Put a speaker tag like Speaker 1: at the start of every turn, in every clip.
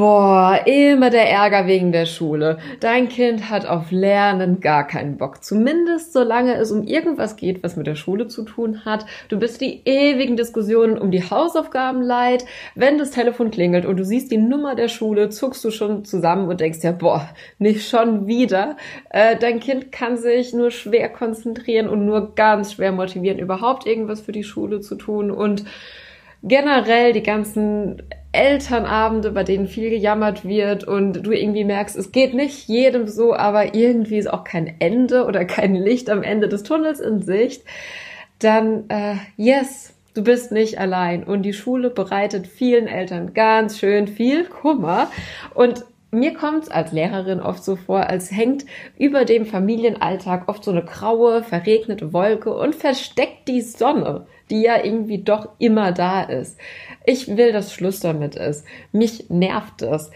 Speaker 1: Boah, immer der Ärger wegen der Schule. Dein Kind hat auf Lernen gar keinen Bock. Zumindest solange es um irgendwas geht, was mit der Schule zu tun hat. Du bist die ewigen Diskussionen um die Hausaufgaben leid. Wenn das Telefon klingelt und du siehst die Nummer der Schule, zuckst du schon zusammen und denkst ja, boah, nicht schon wieder. Äh, dein Kind kann sich nur schwer konzentrieren und nur ganz schwer motivieren, überhaupt irgendwas für die Schule zu tun und generell die ganzen Elternabende, bei denen viel gejammert wird und du irgendwie merkst, es geht nicht jedem so, aber irgendwie ist auch kein Ende oder kein Licht am Ende des Tunnels in Sicht, dann äh, yes, du bist nicht allein. Und die Schule bereitet vielen Eltern ganz schön viel Kummer. Und mir kommt es als Lehrerin oft so vor, als hängt über dem Familienalltag oft so eine graue, verregnete Wolke und versteckt die Sonne, die ja irgendwie doch immer da ist. Ich will, dass Schluss damit ist. Mich nervt es.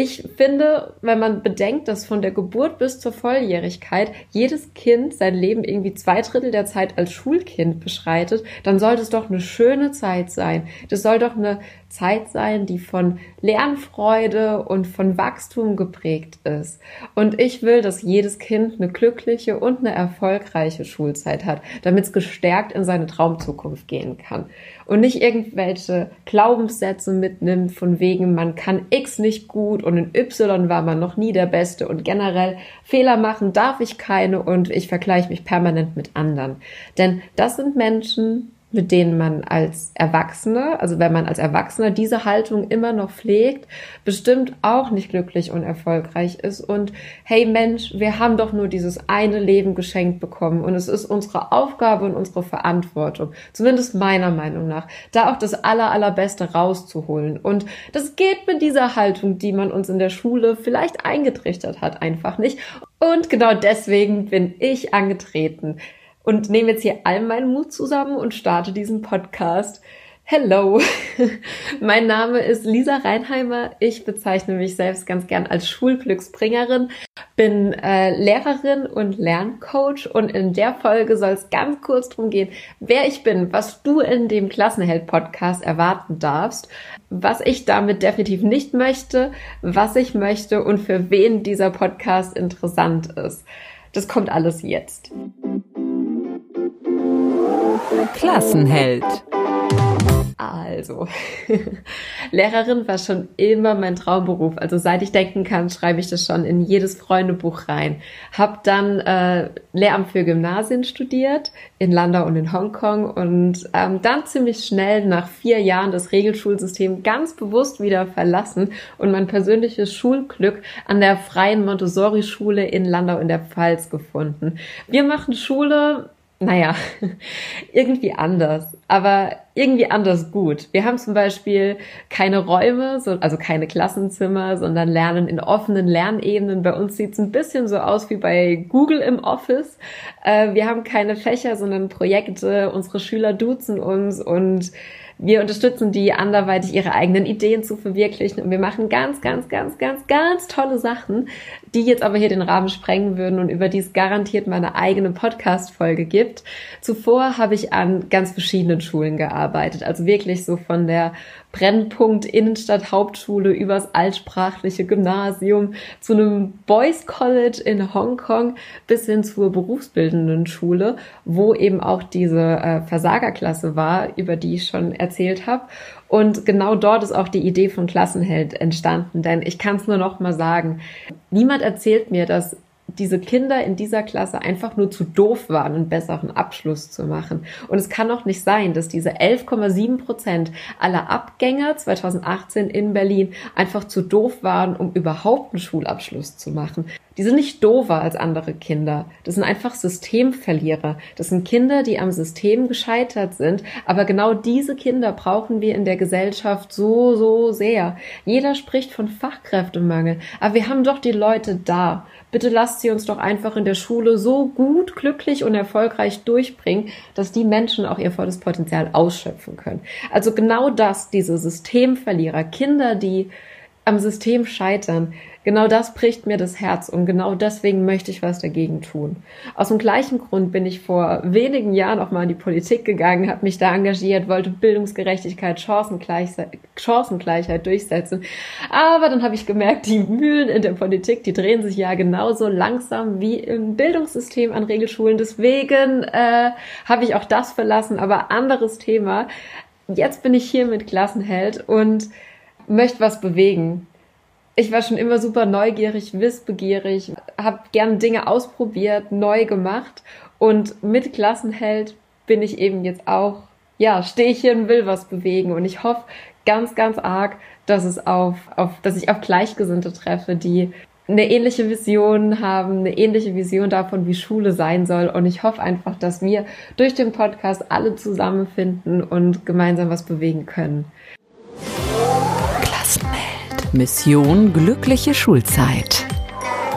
Speaker 1: Ich finde, wenn man bedenkt, dass von der Geburt bis zur Volljährigkeit jedes Kind sein Leben irgendwie zwei Drittel der Zeit als Schulkind beschreitet, dann sollte es doch eine schöne Zeit sein. Das soll doch eine Zeit sein, die von Lernfreude und von Wachstum geprägt ist. Und ich will, dass jedes Kind eine glückliche und eine erfolgreiche Schulzeit hat, damit es gestärkt in seine Traumzukunft gehen kann. Und nicht irgendwelche Glaubenssätze mitnimmt, von wegen, man kann X nicht gut und in Y war man noch nie der Beste und generell Fehler machen darf ich keine und ich vergleiche mich permanent mit anderen. Denn das sind Menschen, mit denen man als Erwachsene, also wenn man als Erwachsener diese Haltung immer noch pflegt, bestimmt auch nicht glücklich und erfolgreich ist. Und hey Mensch, wir haben doch nur dieses eine Leben geschenkt bekommen und es ist unsere Aufgabe und unsere Verantwortung, zumindest meiner Meinung nach, da auch das aller, allerbeste rauszuholen. Und das geht mit dieser Haltung, die man uns in der Schule vielleicht eingetrichtert hat, einfach nicht. Und genau deswegen bin ich angetreten und nehme jetzt hier all meinen Mut zusammen und starte diesen Podcast. Hello, mein Name ist Lisa Reinheimer. Ich bezeichne mich selbst ganz gern als Schulglücksbringerin, bin äh, Lehrerin und Lerncoach und in der Folge soll es ganz kurz drum gehen, wer ich bin, was du in dem Klassenheld-Podcast erwarten darfst, was ich damit definitiv nicht möchte, was ich möchte und für wen dieser Podcast interessant ist. Das kommt alles jetzt.
Speaker 2: Klassenheld.
Speaker 1: Also, Lehrerin war schon immer mein Traumberuf. Also seit ich denken kann, schreibe ich das schon in jedes Freundebuch rein. Hab dann äh, Lehramt für Gymnasien studiert in Landau und in Hongkong und ähm, dann ziemlich schnell nach vier Jahren das Regelschulsystem ganz bewusst wieder verlassen und mein persönliches Schulglück an der Freien Montessori-Schule in Landau in der Pfalz gefunden. Wir machen Schule naja, irgendwie anders, aber irgendwie anders gut. Wir haben zum Beispiel keine Räume, also keine Klassenzimmer, sondern lernen in offenen Lernebenen. Bei uns sieht es ein bisschen so aus wie bei Google im Office. Äh, wir haben keine Fächer, sondern Projekte. Unsere Schüler duzen uns und wir unterstützen die anderweitig ihre eigenen Ideen zu verwirklichen und wir machen ganz, ganz, ganz, ganz, ganz tolle Sachen, die jetzt aber hier den Rahmen sprengen würden und über die es garantiert mal eine eigene Podcast-Folge gibt. Zuvor habe ich an ganz verschiedenen Schulen gearbeitet, also wirklich so von der Brennpunkt Innenstadt Hauptschule übers altsprachliche Gymnasium zu einem Boys College in Hongkong bis hin zur berufsbildenden Schule, wo eben auch diese äh, Versagerklasse war, über die ich schon erzählt habe. Und genau dort ist auch die Idee von Klassenheld entstanden, denn ich kann es nur noch mal sagen, niemand erzählt mir, dass diese Kinder in dieser Klasse einfach nur zu doof waren, einen besseren Abschluss zu machen. Und es kann auch nicht sein, dass diese 11,7 Prozent aller Abgänger 2018 in Berlin einfach zu doof waren, um überhaupt einen Schulabschluss zu machen. Die sind nicht doofer als andere Kinder. Das sind einfach Systemverlierer. Das sind Kinder, die am System gescheitert sind. Aber genau diese Kinder brauchen wir in der Gesellschaft so, so sehr. Jeder spricht von Fachkräftemangel. Aber wir haben doch die Leute da. Bitte lasst sie uns doch einfach in der Schule so gut, glücklich und erfolgreich durchbringen, dass die Menschen auch ihr volles Potenzial ausschöpfen können. Also genau das, diese Systemverlierer, Kinder, die am System scheitern, Genau das bricht mir das Herz und genau deswegen möchte ich was dagegen tun. Aus dem gleichen Grund bin ich vor wenigen Jahren auch mal in die Politik gegangen, habe mich da engagiert, wollte Bildungsgerechtigkeit, Chancengleichheit, Chancengleichheit durchsetzen. Aber dann habe ich gemerkt, die Mühlen in der Politik, die drehen sich ja genauso langsam wie im Bildungssystem an Regelschulen. Deswegen äh, habe ich auch das verlassen, aber anderes Thema. Jetzt bin ich hier mit Klassenheld und möchte was bewegen ich war schon immer super neugierig, wissbegierig, habe gern Dinge ausprobiert, neu gemacht und mit Klassenheld bin ich eben jetzt auch, ja, stehe ich hier und will was bewegen und ich hoffe ganz, ganz arg, dass es auf, auf, dass ich auf Gleichgesinnte treffe, die eine ähnliche Vision haben, eine ähnliche Vision davon, wie Schule sein soll. Und ich hoffe einfach, dass wir durch den Podcast alle zusammenfinden und gemeinsam was bewegen können.
Speaker 2: Mission glückliche Schulzeit.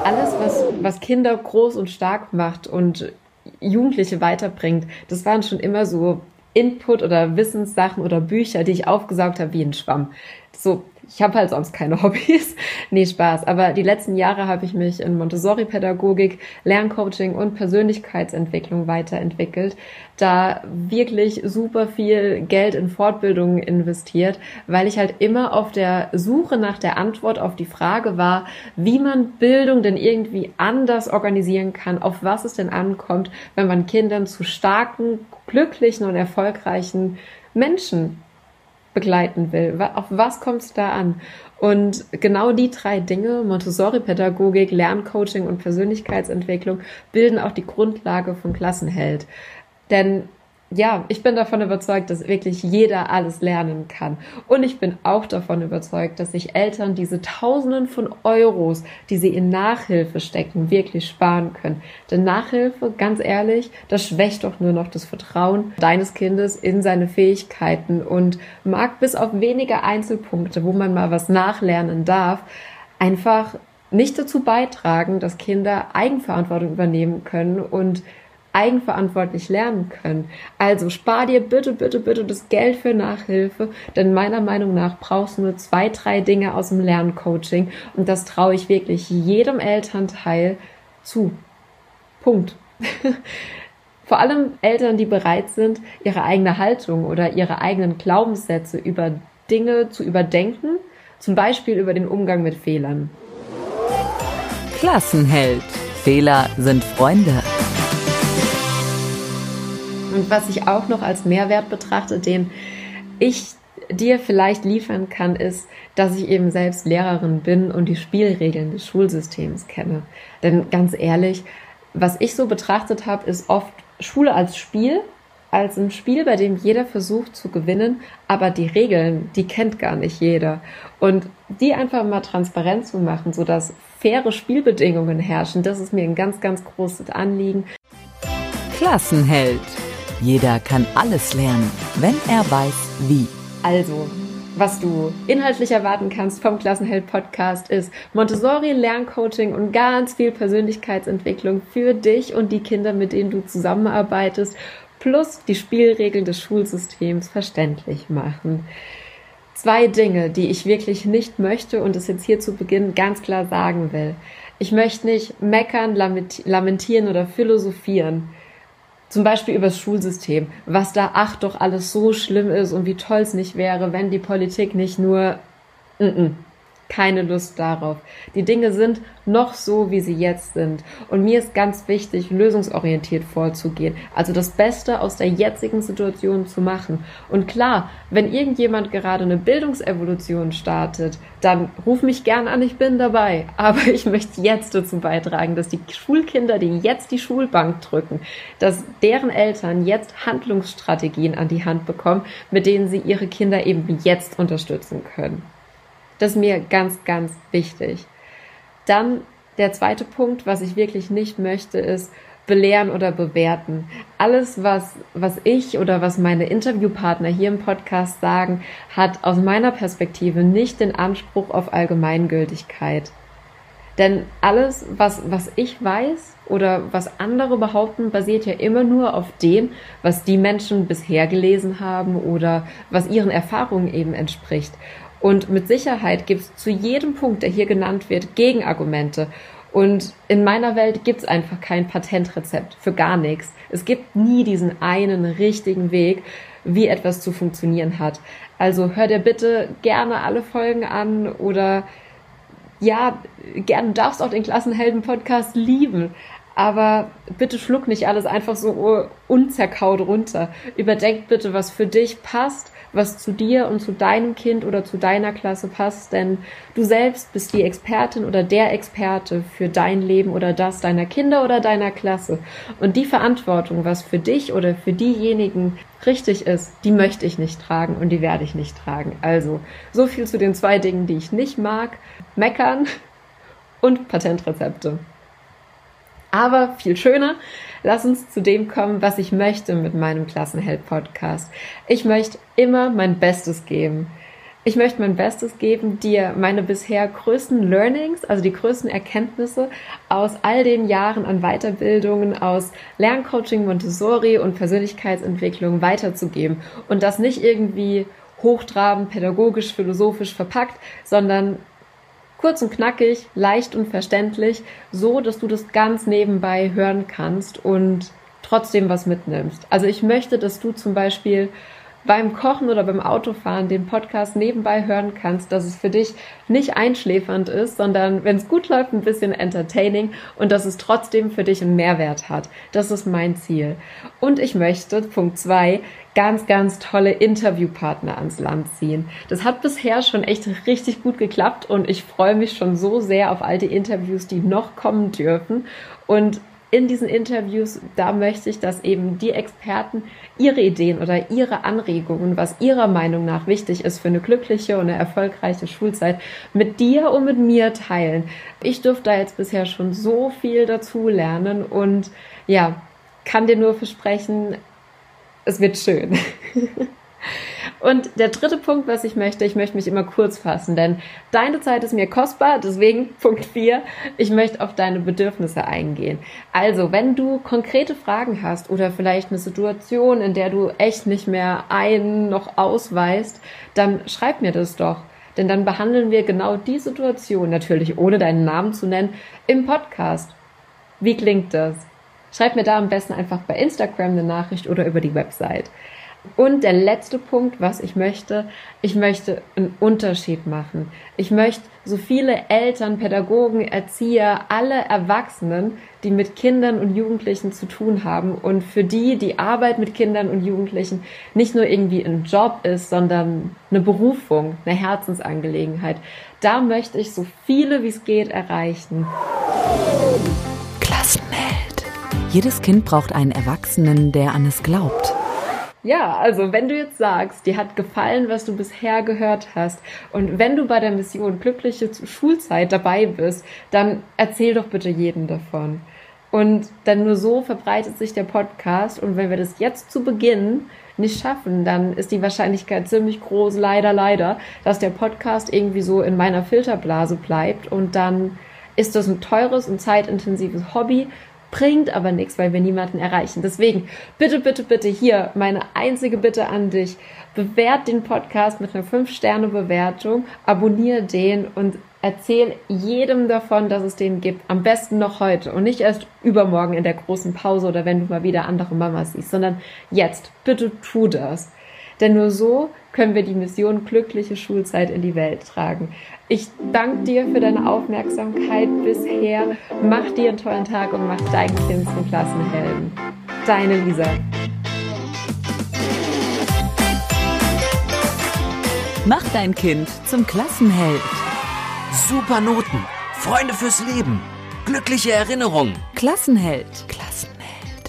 Speaker 1: Alles, was, was Kinder groß und stark macht und Jugendliche weiterbringt, das waren schon immer so Input oder Wissenssachen oder Bücher, die ich aufgesaugt habe wie ein Schwamm. So ich habe halt sonst keine Hobbys. nee, Spaß. Aber die letzten Jahre habe ich mich in Montessori-Pädagogik, Lerncoaching und Persönlichkeitsentwicklung weiterentwickelt. Da wirklich super viel Geld in Fortbildungen investiert, weil ich halt immer auf der Suche nach der Antwort auf die Frage war, wie man Bildung denn irgendwie anders organisieren kann, auf was es denn ankommt, wenn man Kindern zu starken, glücklichen und erfolgreichen Menschen begleiten will. Auf was kommt es da an? Und genau die drei Dinge, Montessori-Pädagogik, Lerncoaching und Persönlichkeitsentwicklung, bilden auch die Grundlage von Klassenheld. Denn ja, ich bin davon überzeugt, dass wirklich jeder alles lernen kann. Und ich bin auch davon überzeugt, dass sich Eltern diese Tausenden von Euros, die sie in Nachhilfe stecken, wirklich sparen können. Denn Nachhilfe, ganz ehrlich, das schwächt doch nur noch das Vertrauen deines Kindes in seine Fähigkeiten und mag bis auf wenige Einzelpunkte, wo man mal was nachlernen darf, einfach nicht dazu beitragen, dass Kinder Eigenverantwortung übernehmen können und eigenverantwortlich lernen können. Also spar dir bitte, bitte, bitte das Geld für Nachhilfe, denn meiner Meinung nach brauchst du nur zwei, drei Dinge aus dem Lerncoaching und das traue ich wirklich jedem Elternteil zu. Punkt. Vor allem Eltern, die bereit sind, ihre eigene Haltung oder ihre eigenen Glaubenssätze über Dinge zu überdenken, zum Beispiel über den Umgang mit Fehlern.
Speaker 2: Klassenheld. Fehler sind Freunde.
Speaker 1: Was ich auch noch als Mehrwert betrachte, den ich dir vielleicht liefern kann, ist, dass ich eben selbst Lehrerin bin und die Spielregeln des Schulsystems kenne. Denn ganz ehrlich, was ich so betrachtet habe, ist oft Schule als Spiel, als ein Spiel, bei dem jeder versucht zu gewinnen, aber die Regeln, die kennt gar nicht jeder. Und die einfach mal transparent zu machen, sodass faire Spielbedingungen herrschen, das ist mir ein ganz, ganz großes Anliegen.
Speaker 2: Klassenheld jeder kann alles lernen, wenn er weiß, wie.
Speaker 1: Also, was du inhaltlich erwarten kannst vom Klassenheld Podcast ist Montessori Lerncoaching und ganz viel Persönlichkeitsentwicklung für dich und die Kinder, mit denen du zusammenarbeitest, plus die Spielregeln des Schulsystems verständlich machen. Zwei Dinge, die ich wirklich nicht möchte und es jetzt hier zu Beginn ganz klar sagen will. Ich möchte nicht meckern, lamentieren oder philosophieren zum Beispiel übers Schulsystem, was da ach doch alles so schlimm ist und wie toll es nicht wäre, wenn die Politik nicht nur mm -mm, keine Lust darauf. Die Dinge sind noch so, wie sie jetzt sind. Und mir ist ganz wichtig, lösungsorientiert vorzugehen. Also das Beste aus der jetzigen Situation zu machen. Und klar, wenn irgendjemand gerade eine Bildungsevolution startet, dann ruf mich gern an, ich bin dabei. Aber ich möchte jetzt dazu beitragen, dass die Schulkinder, die jetzt die Schulbank drücken, dass deren Eltern jetzt Handlungsstrategien an die Hand bekommen, mit denen sie ihre Kinder eben jetzt unterstützen können. Das ist mir ganz, ganz wichtig. Dann der zweite Punkt, was ich wirklich nicht möchte, ist belehren oder bewerten. Alles, was, was ich oder was meine Interviewpartner hier im Podcast sagen, hat aus meiner Perspektive nicht den Anspruch auf Allgemeingültigkeit. Denn alles, was, was ich weiß oder was andere behaupten, basiert ja immer nur auf dem, was die Menschen bisher gelesen haben oder was ihren Erfahrungen eben entspricht. Und mit Sicherheit gibt es zu jedem Punkt, der hier genannt wird, Gegenargumente. Und in meiner Welt gibt es einfach kein Patentrezept für gar nichts. Es gibt nie diesen einen richtigen Weg, wie etwas zu funktionieren hat. Also hör dir bitte gerne alle Folgen an oder ja, gerne darfst auch den Klassenhelden-Podcast lieben. Aber bitte schluck nicht alles einfach so unzerkaut runter. Überdenk bitte, was für dich passt was zu dir und zu deinem Kind oder zu deiner Klasse passt, denn du selbst bist die Expertin oder der Experte für dein Leben oder das deiner Kinder oder deiner Klasse. Und die Verantwortung, was für dich oder für diejenigen richtig ist, die möchte ich nicht tragen und die werde ich nicht tragen. Also, so viel zu den zwei Dingen, die ich nicht mag. Meckern und Patentrezepte. Aber viel schöner, lass uns zu dem kommen, was ich möchte mit meinem Klassenheld-Podcast. Ich möchte immer mein Bestes geben. Ich möchte mein Bestes geben, dir meine bisher größten Learnings, also die größten Erkenntnisse aus all den Jahren an Weiterbildungen, aus Lerncoaching, Montessori und Persönlichkeitsentwicklung weiterzugeben. Und das nicht irgendwie hochtrabend, pädagogisch, philosophisch verpackt, sondern kurz und knackig, leicht und verständlich, so dass du das ganz nebenbei hören kannst und trotzdem was mitnimmst. Also ich möchte, dass du zum Beispiel beim Kochen oder beim Autofahren den Podcast nebenbei hören kannst, dass es für dich nicht einschläfernd ist, sondern wenn es gut läuft, ein bisschen entertaining und dass es trotzdem für dich einen Mehrwert hat. Das ist mein Ziel. Und ich möchte, Punkt zwei, ganz, ganz tolle Interviewpartner ans Land ziehen. Das hat bisher schon echt richtig gut geklappt und ich freue mich schon so sehr auf all die Interviews, die noch kommen dürfen. Und in diesen Interviews, da möchte ich, dass eben die Experten ihre Ideen oder ihre Anregungen, was ihrer Meinung nach wichtig ist für eine glückliche und eine erfolgreiche Schulzeit, mit dir und mit mir teilen. Ich durfte da jetzt bisher schon so viel dazu lernen und ja, kann dir nur versprechen, es wird schön. Und der dritte Punkt, was ich möchte, ich möchte mich immer kurz fassen, denn deine Zeit ist mir kostbar, deswegen Punkt 4, ich möchte auf deine Bedürfnisse eingehen. Also, wenn du konkrete Fragen hast oder vielleicht eine Situation, in der du echt nicht mehr ein noch ausweist, dann schreib mir das doch. Denn dann behandeln wir genau die Situation, natürlich ohne deinen Namen zu nennen, im Podcast. Wie klingt das? Schreib mir da am besten einfach bei Instagram eine Nachricht oder über die Website. Und der letzte Punkt, was ich möchte, ich möchte einen Unterschied machen. Ich möchte so viele Eltern, Pädagogen, Erzieher, alle Erwachsenen, die mit Kindern und Jugendlichen zu tun haben und für die die Arbeit mit Kindern und Jugendlichen nicht nur irgendwie ein Job ist, sondern eine Berufung, eine Herzensangelegenheit. Da möchte ich so viele wie es geht erreichen.
Speaker 2: Klassenheld. Jedes Kind braucht einen Erwachsenen, der an es glaubt.
Speaker 1: Ja, also wenn du jetzt sagst, dir hat gefallen, was du bisher gehört hast und wenn du bei der Mission glückliche Schulzeit dabei bist, dann erzähl doch bitte jeden davon. Und dann nur so verbreitet sich der Podcast und wenn wir das jetzt zu Beginn nicht schaffen, dann ist die Wahrscheinlichkeit ziemlich groß, leider, leider, dass der Podcast irgendwie so in meiner Filterblase bleibt und dann ist das ein teures und zeitintensives Hobby, bringt aber nichts, weil wir niemanden erreichen. Deswegen, bitte, bitte, bitte hier meine einzige Bitte an dich. Bewert den Podcast mit einer 5-Sterne-Bewertung, abonniere den und erzähl jedem davon, dass es den gibt. Am besten noch heute und nicht erst übermorgen in der großen Pause oder wenn du mal wieder andere Mamas siehst, sondern jetzt. Bitte tu das. Denn nur so können wir die Mission glückliche Schulzeit in die Welt tragen. Ich danke dir für deine Aufmerksamkeit bisher. Mach dir einen tollen Tag und mach dein Kind zum Klassenhelden. Deine Lisa.
Speaker 2: Mach dein Kind zum Klassenheld.
Speaker 3: Super Noten, Freunde fürs Leben, glückliche Erinnerungen.
Speaker 2: Klassenheld. Klassenheld.